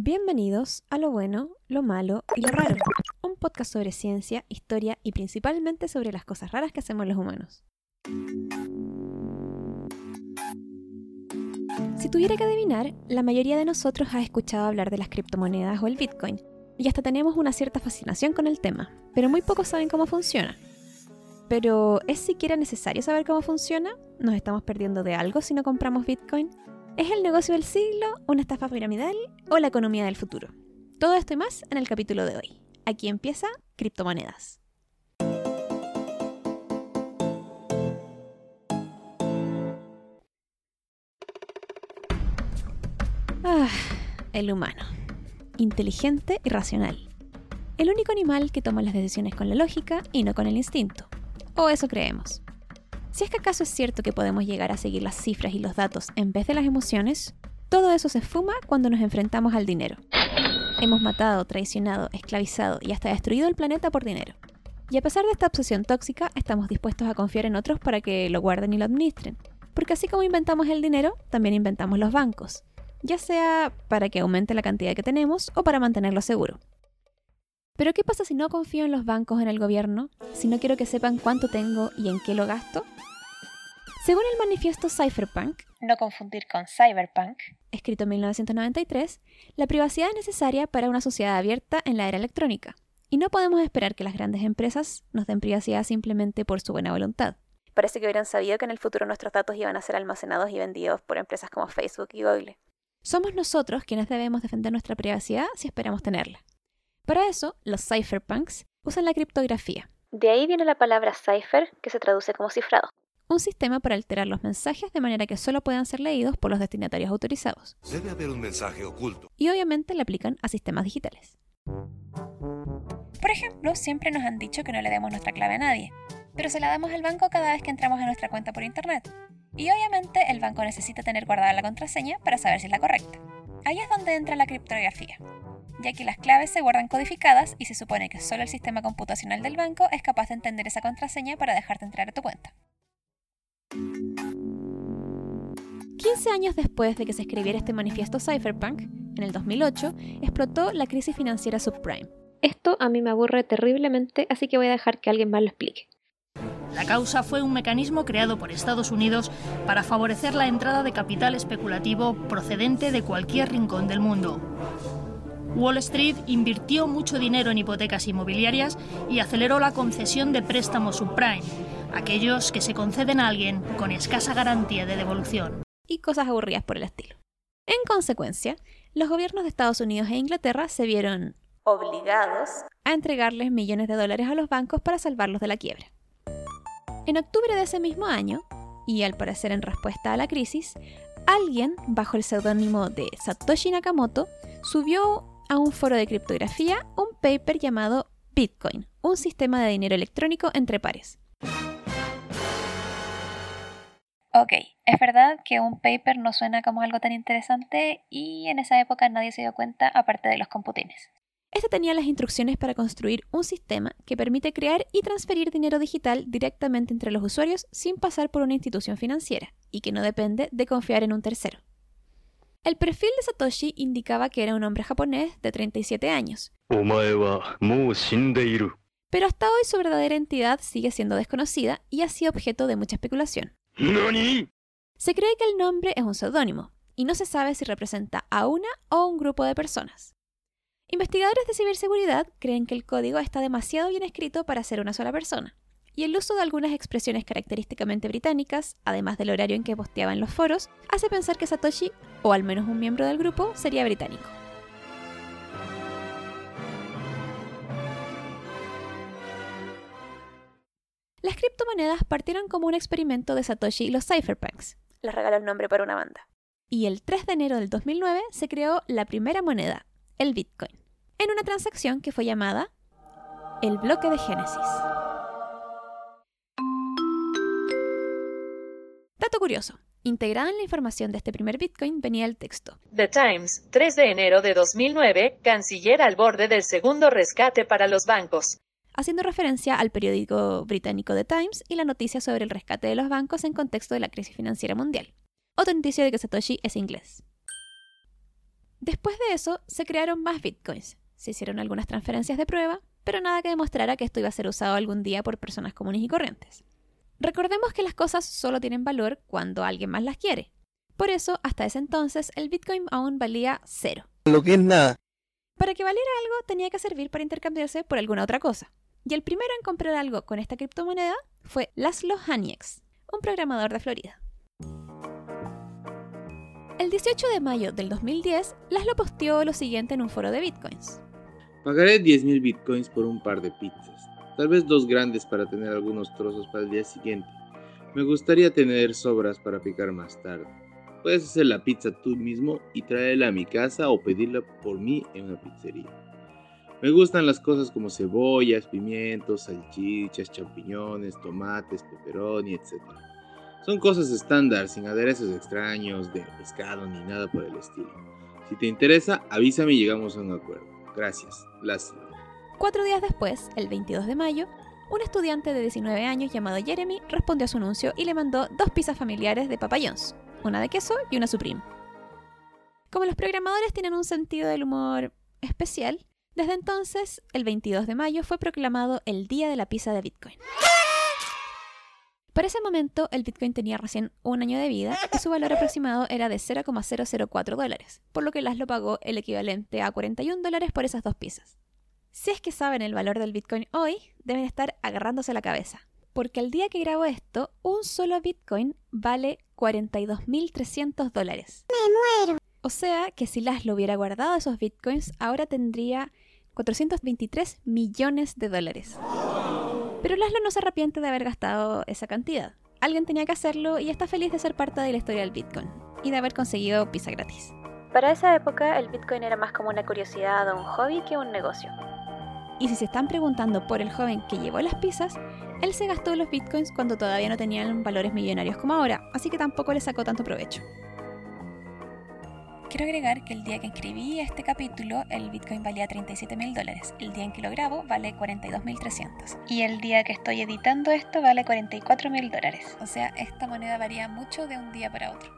Bienvenidos a Lo Bueno, Lo Malo y Lo Raro, un podcast sobre ciencia, historia y principalmente sobre las cosas raras que hacemos los humanos. Si tuviera que adivinar, la mayoría de nosotros ha escuchado hablar de las criptomonedas o el Bitcoin, y hasta tenemos una cierta fascinación con el tema, pero muy pocos saben cómo funciona. Pero, ¿es siquiera necesario saber cómo funciona? ¿Nos estamos perdiendo de algo si no compramos Bitcoin? ¿Es el negocio del siglo, una estafa piramidal o la economía del futuro? Todo esto y más en el capítulo de hoy. Aquí empieza Criptomonedas. Ah, el humano. Inteligente y racional. El único animal que toma las decisiones con la lógica y no con el instinto. O eso creemos. Si es que acaso es cierto que podemos llegar a seguir las cifras y los datos en vez de las emociones, todo eso se esfuma cuando nos enfrentamos al dinero. Hemos matado, traicionado, esclavizado y hasta destruido el planeta por dinero. Y a pesar de esta obsesión tóxica, estamos dispuestos a confiar en otros para que lo guarden y lo administren. Porque así como inventamos el dinero, también inventamos los bancos, ya sea para que aumente la cantidad que tenemos o para mantenerlo seguro. Pero ¿qué pasa si no confío en los bancos en el gobierno? Si no quiero que sepan cuánto tengo y en qué lo gasto? Según el manifiesto Cypherpunk, no confundir con Cyberpunk, escrito en 1993, la privacidad es necesaria para una sociedad abierta en la era electrónica, y no podemos esperar que las grandes empresas nos den privacidad simplemente por su buena voluntad. Parece que hubieran sabido que en el futuro nuestros datos iban a ser almacenados y vendidos por empresas como Facebook y Google. Somos nosotros quienes debemos defender nuestra privacidad si esperamos tenerla. Para eso, los cypherpunks usan la criptografía. De ahí viene la palabra cipher, que se traduce como cifrado un sistema para alterar los mensajes de manera que solo puedan ser leídos por los destinatarios autorizados. Debe haber un mensaje oculto. Y obviamente le aplican a sistemas digitales. Por ejemplo, siempre nos han dicho que no le demos nuestra clave a nadie, pero se la damos al banco cada vez que entramos a nuestra cuenta por internet. Y obviamente el banco necesita tener guardada la contraseña para saber si es la correcta. Ahí es donde entra la criptografía, ya que las claves se guardan codificadas y se supone que solo el sistema computacional del banco es capaz de entender esa contraseña para dejarte entrar a tu cuenta. 15 años después de que se escribiera este manifiesto cypherpunk, en el 2008, explotó la crisis financiera subprime. Esto a mí me aburre terriblemente, así que voy a dejar que alguien más lo explique. La causa fue un mecanismo creado por Estados Unidos para favorecer la entrada de capital especulativo procedente de cualquier rincón del mundo. Wall Street invirtió mucho dinero en hipotecas inmobiliarias y aceleró la concesión de préstamos subprime, aquellos que se conceden a alguien con escasa garantía de devolución. Y cosas aburridas por el estilo. En consecuencia, los gobiernos de Estados Unidos e Inglaterra se vieron obligados a entregarles millones de dólares a los bancos para salvarlos de la quiebra. En octubre de ese mismo año, y al parecer en respuesta a la crisis, alguien, bajo el seudónimo de Satoshi Nakamoto, subió a un foro de criptografía un paper llamado Bitcoin, un sistema de dinero electrónico entre pares. Ok, es verdad que un paper no suena como algo tan interesante y en esa época nadie se dio cuenta aparte de los computines. Este tenía las instrucciones para construir un sistema que permite crear y transferir dinero digital directamente entre los usuarios sin pasar por una institución financiera y que no depende de confiar en un tercero. El perfil de Satoshi indicaba que era un hombre japonés de 37 años. Pero hasta hoy su verdadera entidad sigue siendo desconocida y ha sido objeto de mucha especulación. Se cree que el nombre es un seudónimo, y no se sabe si representa a una o un grupo de personas. Investigadores de ciberseguridad creen que el código está demasiado bien escrito para ser una sola persona, y el uso de algunas expresiones característicamente británicas, además del horario en que posteaba en los foros, hace pensar que Satoshi, o al menos un miembro del grupo, sería británico. Las criptomonedas partieron como un experimento de Satoshi y los cypherpunks. Les regaló el nombre para una banda. Y el 3 de enero del 2009 se creó la primera moneda, el Bitcoin, en una transacción que fue llamada el bloque de Génesis. Dato curioso. Integrada en la información de este primer Bitcoin venía el texto. The Times, 3 de enero de 2009, canciller al borde del segundo rescate para los bancos haciendo referencia al periódico británico The Times y la noticia sobre el rescate de los bancos en contexto de la crisis financiera mundial. Otro indicio de que Satoshi es inglés. Después de eso, se crearon más bitcoins. Se hicieron algunas transferencias de prueba, pero nada que demostrara que esto iba a ser usado algún día por personas comunes y corrientes. Recordemos que las cosas solo tienen valor cuando alguien más las quiere. Por eso, hasta ese entonces, el bitcoin aún valía cero. Lo que es nada. Para que valiera algo, tenía que servir para intercambiarse por alguna otra cosa. Y el primero en comprar algo con esta criptomoneda fue Laszlo Hanieks, un programador de Florida. El 18 de mayo del 2010, Laszlo posteó lo siguiente en un foro de bitcoins. Pagaré 10.000 bitcoins por un par de pizzas. Tal vez dos grandes para tener algunos trozos para el día siguiente. Me gustaría tener sobras para picar más tarde. Puedes hacer la pizza tú mismo y traerla a mi casa o pedirla por mí en una pizzería. Me gustan las cosas como cebollas, pimientos, salchichas, champiñones, tomates, pepperoni, etc. Son cosas estándar, sin aderezos extraños, de pescado ni nada por el estilo. Si te interesa, avísame y llegamos a un acuerdo. Gracias. Lástima. Cuatro días después, el 22 de mayo, un estudiante de 19 años llamado Jeremy respondió a su anuncio y le mandó dos pizzas familiares de Papa una de queso y una Supreme. Como los programadores tienen un sentido del humor especial, desde entonces, el 22 de mayo fue proclamado el Día de la Pizza de Bitcoin. Para ese momento, el Bitcoin tenía recién un año de vida y su valor aproximado era de 0,004 dólares, por lo que Laszlo pagó el equivalente a 41 dólares por esas dos piezas. Si es que saben el valor del Bitcoin hoy, deben estar agarrándose la cabeza, porque el día que grabo esto, un solo Bitcoin vale 42.300 dólares. Me muero. O sea que si Laszlo hubiera guardado esos Bitcoins, ahora tendría 423 millones de dólares. Pero Laszlo no se arrepiente de haber gastado esa cantidad. Alguien tenía que hacerlo y está feliz de ser parte de la historia del Bitcoin y de haber conseguido pizza gratis. Para esa época, el Bitcoin era más como una curiosidad o un hobby que un negocio. Y si se están preguntando por el joven que llevó las pizzas, él se gastó los bitcoins cuando todavía no tenían valores millonarios como ahora, así que tampoco le sacó tanto provecho. Quiero agregar que el día que escribí este capítulo el Bitcoin valía 37 mil dólares, el día en que lo grabo vale 42.300 y el día que estoy editando esto vale 44 mil dólares. O sea, esta moneda varía mucho de un día para otro.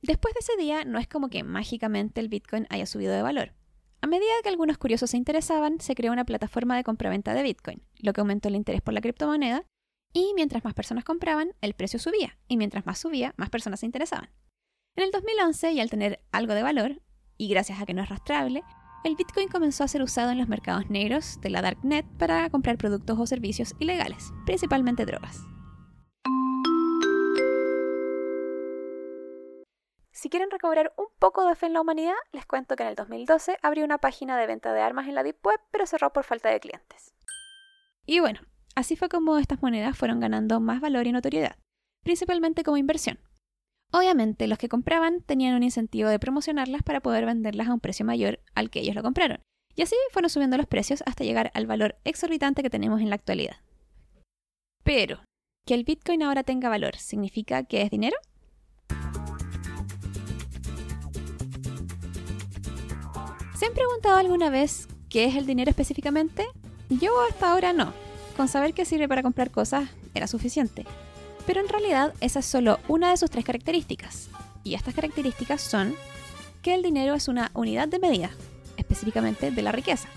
Después de ese día, no es como que mágicamente el Bitcoin haya subido de valor. A medida que algunos curiosos se interesaban, se creó una plataforma de compraventa de Bitcoin, lo que aumentó el interés por la criptomoneda y mientras más personas compraban, el precio subía, y mientras más subía, más personas se interesaban. En el 2011, y al tener algo de valor, y gracias a que no es rastrable, el Bitcoin comenzó a ser usado en los mercados negros de la Darknet para comprar productos o servicios ilegales, principalmente drogas. Si quieren recobrar un poco de fe en la humanidad, les cuento que en el 2012 abrió una página de venta de armas en la Deep Web, pero cerró por falta de clientes. Y bueno, Así fue como estas monedas fueron ganando más valor y notoriedad, principalmente como inversión. Obviamente, los que compraban tenían un incentivo de promocionarlas para poder venderlas a un precio mayor al que ellos lo compraron, y así fueron subiendo los precios hasta llegar al valor exorbitante que tenemos en la actualidad. Pero, que el Bitcoin ahora tenga valor, ¿significa que es dinero? ¿Se han preguntado alguna vez qué es el dinero específicamente? Yo hasta ahora no, con saber que sirve para comprar cosas era suficiente. Pero en realidad esa es solo una de sus tres características. Y estas características son que el dinero es una unidad de medida, específicamente de la riqueza,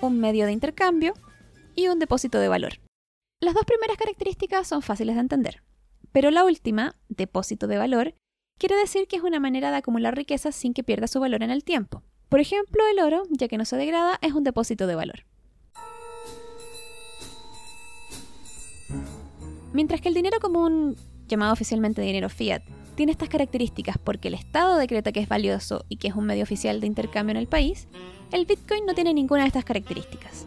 un medio de intercambio y un depósito de valor. Las dos primeras características son fáciles de entender, pero la última, depósito de valor, quiere decir que es una manera de acumular riqueza sin que pierda su valor en el tiempo. Por ejemplo, el oro, ya que no se degrada, es un depósito de valor. Mientras que el dinero común, llamado oficialmente dinero fiat, tiene estas características porque el Estado decreta que es valioso y que es un medio oficial de intercambio en el país, el Bitcoin no tiene ninguna de estas características.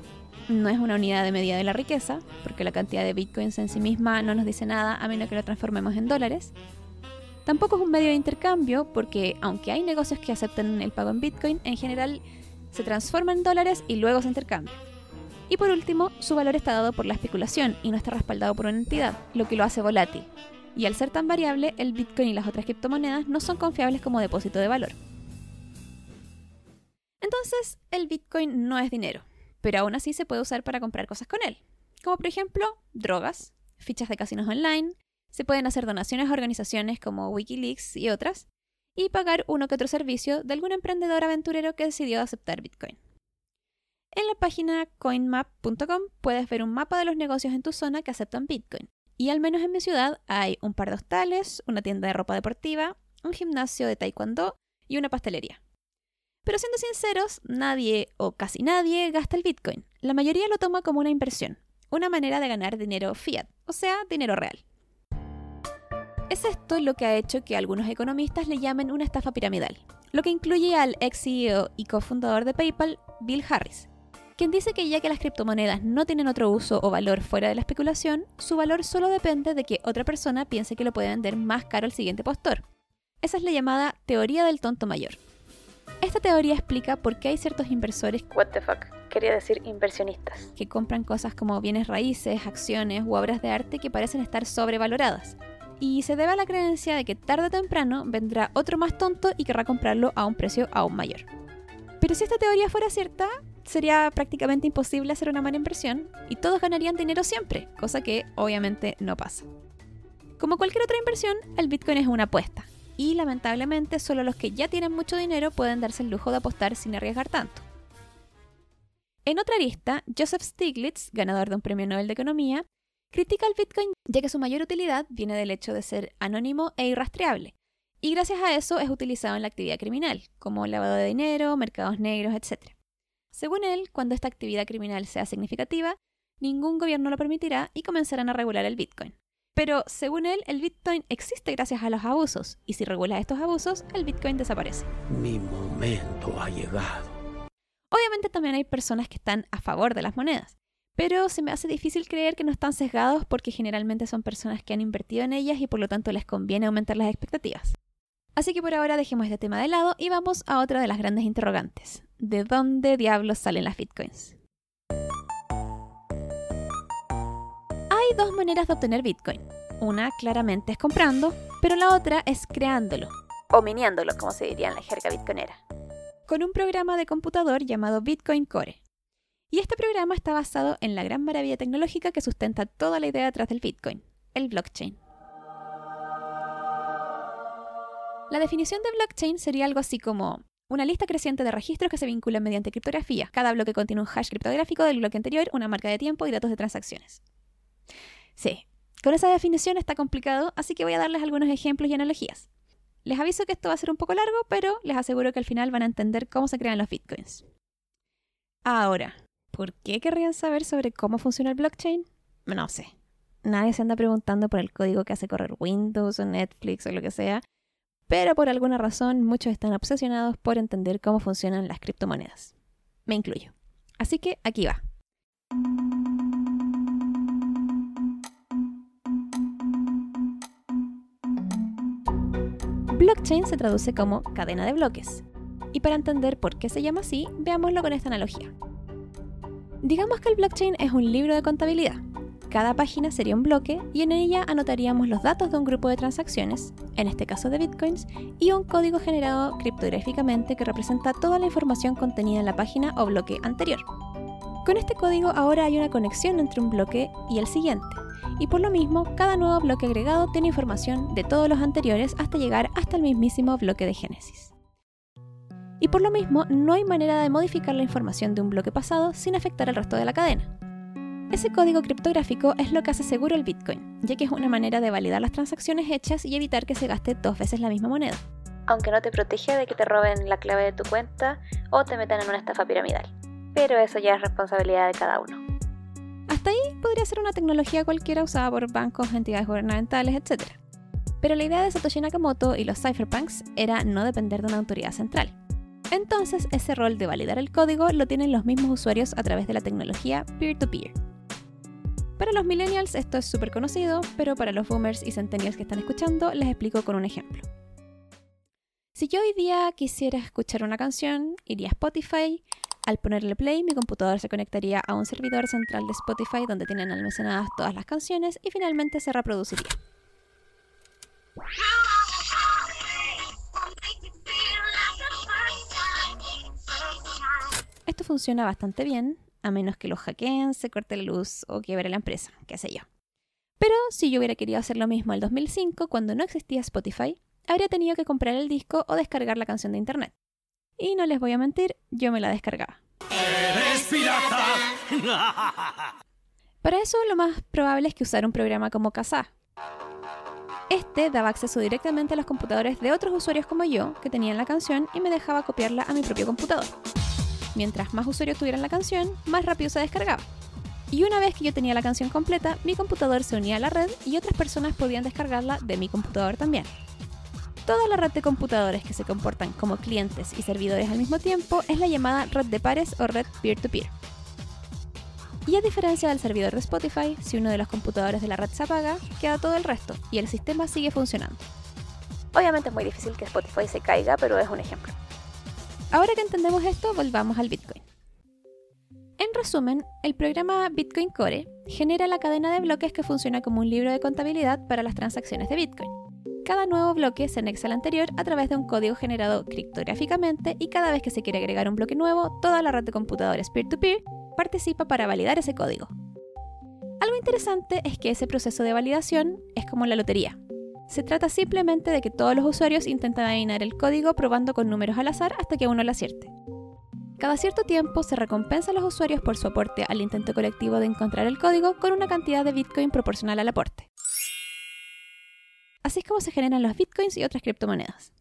No es una unidad de medida de la riqueza, porque la cantidad de bitcoins en sí misma no nos dice nada a menos que lo transformemos en dólares. Tampoco es un medio de intercambio, porque aunque hay negocios que aceptan el pago en bitcoin, en general se transforma en dólares y luego se intercambia. Y por último, su valor está dado por la especulación y no está respaldado por una entidad, lo que lo hace volátil. Y al ser tan variable, el Bitcoin y las otras criptomonedas no son confiables como depósito de valor. Entonces, el Bitcoin no es dinero, pero aún así se puede usar para comprar cosas con él, como por ejemplo drogas, fichas de casinos online, se pueden hacer donaciones a organizaciones como Wikileaks y otras, y pagar uno que otro servicio de algún emprendedor aventurero que decidió aceptar Bitcoin. En la página coinmap.com puedes ver un mapa de los negocios en tu zona que aceptan Bitcoin. Y al menos en mi ciudad hay un par de hostales, una tienda de ropa deportiva, un gimnasio de taekwondo y una pastelería. Pero siendo sinceros, nadie o casi nadie gasta el Bitcoin. La mayoría lo toma como una inversión, una manera de ganar dinero fiat, o sea, dinero real. Es esto lo que ha hecho que algunos economistas le llamen una estafa piramidal, lo que incluye al ex CEO y cofundador de PayPal, Bill Harris, quien dice que ya que las criptomonedas no tienen otro uso o valor fuera de la especulación, su valor solo depende de que otra persona piense que lo puede vender más caro al siguiente postor. Esa es la llamada teoría del tonto mayor. Esta teoría explica por qué hay ciertos inversores, what the fuck, quería decir inversionistas, que compran cosas como bienes raíces, acciones u obras de arte que parecen estar sobrevaloradas, y se debe a la creencia de que tarde o temprano vendrá otro más tonto y querrá comprarlo a un precio aún mayor. Pero si esta teoría fuera cierta, sería prácticamente imposible hacer una mala inversión y todos ganarían dinero siempre, cosa que obviamente no pasa. Como cualquier otra inversión, el Bitcoin es una apuesta, y lamentablemente solo los que ya tienen mucho dinero pueden darse el lujo de apostar sin arriesgar tanto. En otra lista, Joseph Stiglitz, ganador de un premio Nobel de Economía, Critica el Bitcoin ya que su mayor utilidad viene del hecho de ser anónimo e irrastreable, y gracias a eso es utilizado en la actividad criminal, como lavado de dinero, mercados negros, etc. Según él, cuando esta actividad criminal sea significativa, ningún gobierno lo permitirá y comenzarán a regular el Bitcoin. Pero, según él, el Bitcoin existe gracias a los abusos, y si regula estos abusos, el Bitcoin desaparece. Mi momento ha llegado. Obviamente también hay personas que están a favor de las monedas, pero se me hace difícil creer que no están sesgados porque generalmente son personas que han invertido en ellas y por lo tanto les conviene aumentar las expectativas. Así que por ahora dejemos este tema de lado y vamos a otra de las grandes interrogantes. ¿De dónde diablos salen las bitcoins? Hay dos maneras de obtener bitcoin. Una claramente es comprando, pero la otra es creándolo, o miniándolo como se diría en la jerga bitcoinera, con un programa de computador llamado Bitcoin Core. Y este programa está basado en la gran maravilla tecnológica que sustenta toda la idea detrás del Bitcoin, el blockchain. La definición de blockchain sería algo así como una lista creciente de registros que se vinculan mediante criptografía. Cada bloque contiene un hash criptográfico del bloque anterior, una marca de tiempo y datos de transacciones. Sí, con esa definición está complicado, así que voy a darles algunos ejemplos y analogías. Les aviso que esto va a ser un poco largo, pero les aseguro que al final van a entender cómo se crean los bitcoins. Ahora, ¿Por qué querrían saber sobre cómo funciona el blockchain? No sé. Nadie se anda preguntando por el código que hace correr Windows o Netflix o lo que sea, pero por alguna razón muchos están obsesionados por entender cómo funcionan las criptomonedas. Me incluyo. Así que aquí va. Blockchain se traduce como cadena de bloques. Y para entender por qué se llama así, veámoslo con esta analogía. Digamos que el blockchain es un libro de contabilidad. Cada página sería un bloque y en ella anotaríamos los datos de un grupo de transacciones, en este caso de bitcoins, y un código generado criptográficamente que representa toda la información contenida en la página o bloque anterior. Con este código ahora hay una conexión entre un bloque y el siguiente, y por lo mismo cada nuevo bloque agregado tiene información de todos los anteriores hasta llegar hasta el mismísimo bloque de Génesis y por lo mismo no hay manera de modificar la información de un bloque pasado sin afectar al resto de la cadena. Ese código criptográfico es lo que hace seguro el Bitcoin, ya que es una manera de validar las transacciones hechas y evitar que se gaste dos veces la misma moneda. Aunque no te protege de que te roben la clave de tu cuenta o te metan en una estafa piramidal. Pero eso ya es responsabilidad de cada uno. Hasta ahí podría ser una tecnología cualquiera usada por bancos, entidades gubernamentales, etc. Pero la idea de Satoshi Nakamoto y los cypherpunks era no depender de una autoridad central. Entonces, ese rol de validar el código lo tienen los mismos usuarios a través de la tecnología peer-to-peer. Para los millennials esto es súper conocido, pero para los boomers y centennials que están escuchando les explico con un ejemplo. Si yo hoy día quisiera escuchar una canción, iría a Spotify, al ponerle play mi computador se conectaría a un servidor central de Spotify donde tienen almacenadas todas las canciones y finalmente se reproduciría. Esto funciona bastante bien, a menos que lo hackeen, se corte la luz o quiebre la empresa, qué sé yo. Pero si yo hubiera querido hacer lo mismo en el 2005, cuando no existía Spotify, habría tenido que comprar el disco o descargar la canción de internet. Y no les voy a mentir, yo me la descargaba. ¡Eres pirata! Para eso lo más probable es que usara un programa como Kazaa. Este daba acceso directamente a los computadores de otros usuarios como yo que tenían la canción y me dejaba copiarla a mi propio computador. Mientras más usuarios tuvieran la canción, más rápido se descargaba. Y una vez que yo tenía la canción completa, mi computador se unía a la red y otras personas podían descargarla de mi computador también. Toda la red de computadores que se comportan como clientes y servidores al mismo tiempo es la llamada red de pares o red peer-to-peer. Y a diferencia del servidor de Spotify, si uno de los computadores de la red se apaga, queda todo el resto y el sistema sigue funcionando. Obviamente es muy difícil que Spotify se caiga, pero es un ejemplo. Ahora que entendemos esto, volvamos al Bitcoin. En resumen, el programa Bitcoin Core genera la cadena de bloques que funciona como un libro de contabilidad para las transacciones de Bitcoin. Cada nuevo bloque se anexa al anterior a través de un código generado criptográficamente y cada vez que se quiere agregar un bloque nuevo, toda la red de computadores peer-to-peer participa para validar ese código. Algo interesante es que ese proceso de validación es como la lotería. Se trata simplemente de que todos los usuarios intentan adivinar el código probando con números al azar hasta que uno lo acierte. Cada cierto tiempo se recompensa a los usuarios por su aporte al intento colectivo de encontrar el código con una cantidad de Bitcoin proporcional al aporte. Así es como se generan los Bitcoins y otras criptomonedas.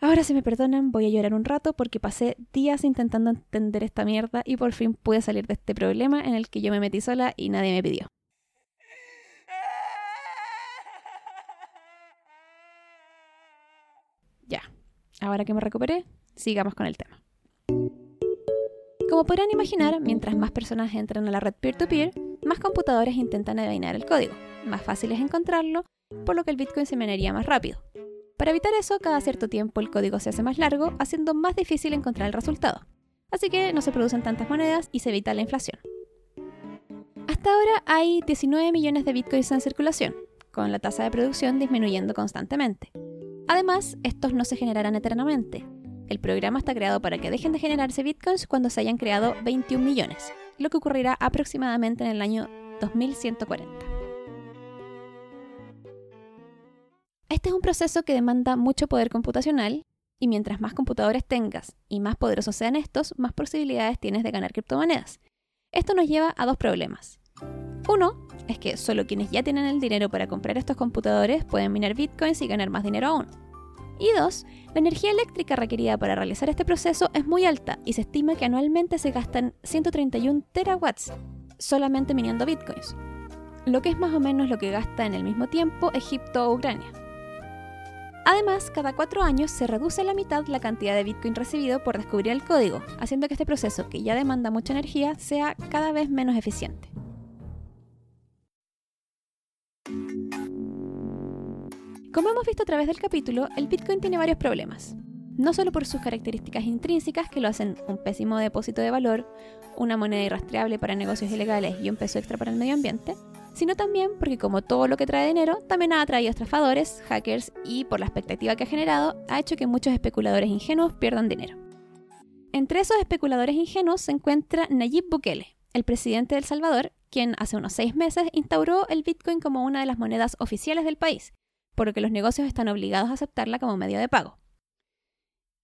Ahora si me perdonan, voy a llorar un rato porque pasé días intentando entender esta mierda y por fin pude salir de este problema en el que yo me metí sola y nadie me pidió. Ya, ahora que me recuperé, sigamos con el tema. Como podrán imaginar, mientras más personas entran a la red peer-to-peer, más computadores intentan adivinar el código. Más fácil es encontrarlo, por lo que el Bitcoin se minería más rápido. Para evitar eso, cada cierto tiempo el código se hace más largo, haciendo más difícil encontrar el resultado. Así que no se producen tantas monedas y se evita la inflación. Hasta ahora hay 19 millones de bitcoins en circulación, con la tasa de producción disminuyendo constantemente. Además, estos no se generarán eternamente. El programa está creado para que dejen de generarse bitcoins cuando se hayan creado 21 millones, lo que ocurrirá aproximadamente en el año 2140. Este es un proceso que demanda mucho poder computacional y mientras más computadores tengas y más poderosos sean estos, más posibilidades tienes de ganar criptomonedas. Esto nos lleva a dos problemas. Uno es que solo quienes ya tienen el dinero para comprar estos computadores pueden minar bitcoins y ganar más dinero aún. Y dos, la energía eléctrica requerida para realizar este proceso es muy alta y se estima que anualmente se gastan 131 terawatts solamente minando bitcoins, lo que es más o menos lo que gasta en el mismo tiempo Egipto o Ucrania. Además, cada cuatro años se reduce a la mitad la cantidad de Bitcoin recibido por descubrir el código, haciendo que este proceso, que ya demanda mucha energía, sea cada vez menos eficiente. Como hemos visto a través del capítulo, el Bitcoin tiene varios problemas. No solo por sus características intrínsecas que lo hacen un pésimo depósito de valor, una moneda irrastreable para negocios ilegales y un peso extra para el medio ambiente, sino también porque como todo lo que trae dinero, también ha atraído estafadores, hackers y por la expectativa que ha generado, ha hecho que muchos especuladores ingenuos pierdan dinero. Entre esos especuladores ingenuos se encuentra Nayib Bukele, el presidente de Salvador, quien hace unos seis meses instauró el Bitcoin como una de las monedas oficiales del país, por lo que los negocios están obligados a aceptarla como medio de pago.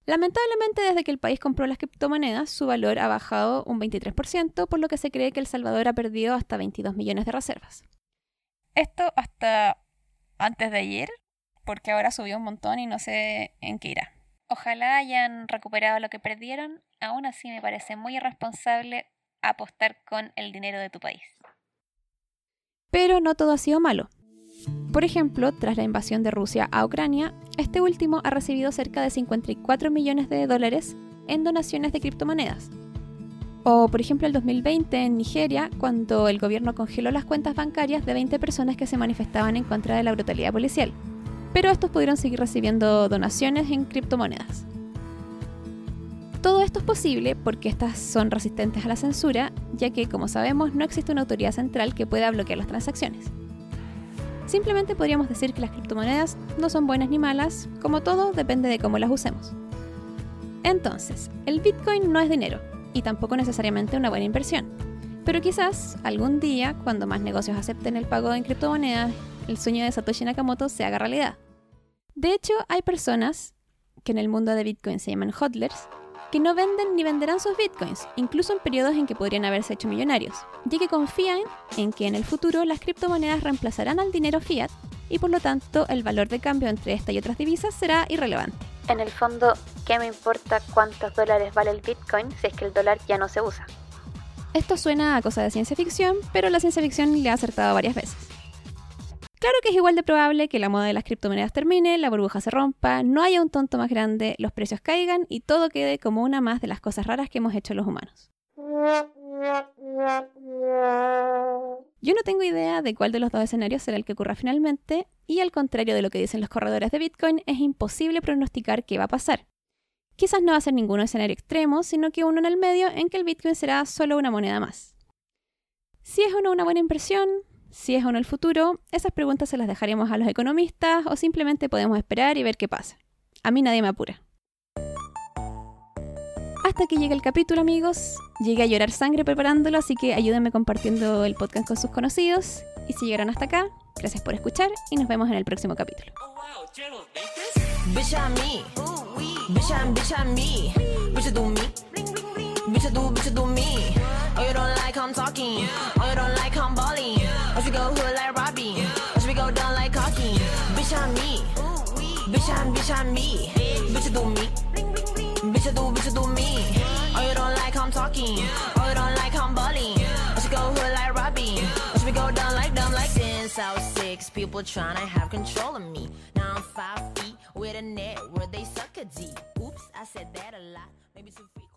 Lamentablemente, desde que el país compró las criptomonedas, su valor ha bajado un 23%, por lo que se cree que El Salvador ha perdido hasta 22 millones de reservas. Esto hasta antes de ayer, porque ahora subió un montón y no sé en qué irá. Ojalá hayan recuperado lo que perdieron, aún así me parece muy irresponsable apostar con el dinero de tu país. Pero no todo ha sido malo. Por ejemplo, tras la invasión de Rusia a Ucrania, este último ha recibido cerca de 54 millones de dólares en donaciones de criptomonedas. O, por ejemplo, el 2020 en Nigeria, cuando el gobierno congeló las cuentas bancarias de 20 personas que se manifestaban en contra de la brutalidad policial. Pero estos pudieron seguir recibiendo donaciones en criptomonedas. Todo esto es posible porque estas son resistentes a la censura, ya que, como sabemos, no existe una autoridad central que pueda bloquear las transacciones. Simplemente podríamos decir que las criptomonedas no son buenas ni malas, como todo depende de cómo las usemos. Entonces, el Bitcoin no es dinero y tampoco necesariamente una buena inversión. Pero quizás algún día, cuando más negocios acepten el pago en criptomonedas, el sueño de Satoshi Nakamoto se haga realidad. De hecho, hay personas que en el mundo de Bitcoin se llaman hodlers, que no venden ni venderán sus bitcoins, incluso en periodos en que podrían haberse hecho millonarios, ya que confían en que en el futuro las criptomonedas reemplazarán al dinero fiat y por lo tanto el valor de cambio entre esta y otras divisas será irrelevante. En el fondo, ¿qué me importa cuántos dólares vale el Bitcoin si es que el dólar ya no se usa? Esto suena a cosa de ciencia ficción, pero la ciencia ficción le ha acertado varias veces. Claro que es igual de probable que la moda de las criptomonedas termine, la burbuja se rompa, no haya un tonto más grande, los precios caigan y todo quede como una más de las cosas raras que hemos hecho los humanos. Yo no tengo idea de cuál de los dos escenarios será el que ocurra finalmente, y al contrario de lo que dicen los corredores de Bitcoin, es imposible pronosticar qué va a pasar. Quizás no va a ser ningún escenario extremo, sino que uno en el medio en que el Bitcoin será solo una moneda más. Si es o una buena impresión, si es o no el futuro, esas preguntas se las dejaremos a los economistas o simplemente podemos esperar y ver qué pasa. A mí nadie me apura. Hasta que llegue el capítulo, amigos. Llegué a llorar sangre preparándolo, así que ayúdenme compartiendo el podcast con sus conocidos. Y si llegaron hasta acá, gracias por escuchar y nos vemos en el próximo capítulo. Me. Bitch, do. Bitch, do, me. Oh, you don't like I'm talking. Oh, you don't like I'm balling. Oh, she go hood like Robbie. Oh, she go down like cocky. Bitch, I'm me. Bitch, I'm, bitch, I'm me. Bitch, do me. Bitch, do, bitch, do me. Oh, you don't like I'm talking. Oh, you don't like I'm balling. Oh, she go hood like Robbie. Oh, she go down like dumb like since I was six. People tryna have control of me. Now I'm five feet with a net where they suck a D. Oops, I said that a lot. Maybe too frequent.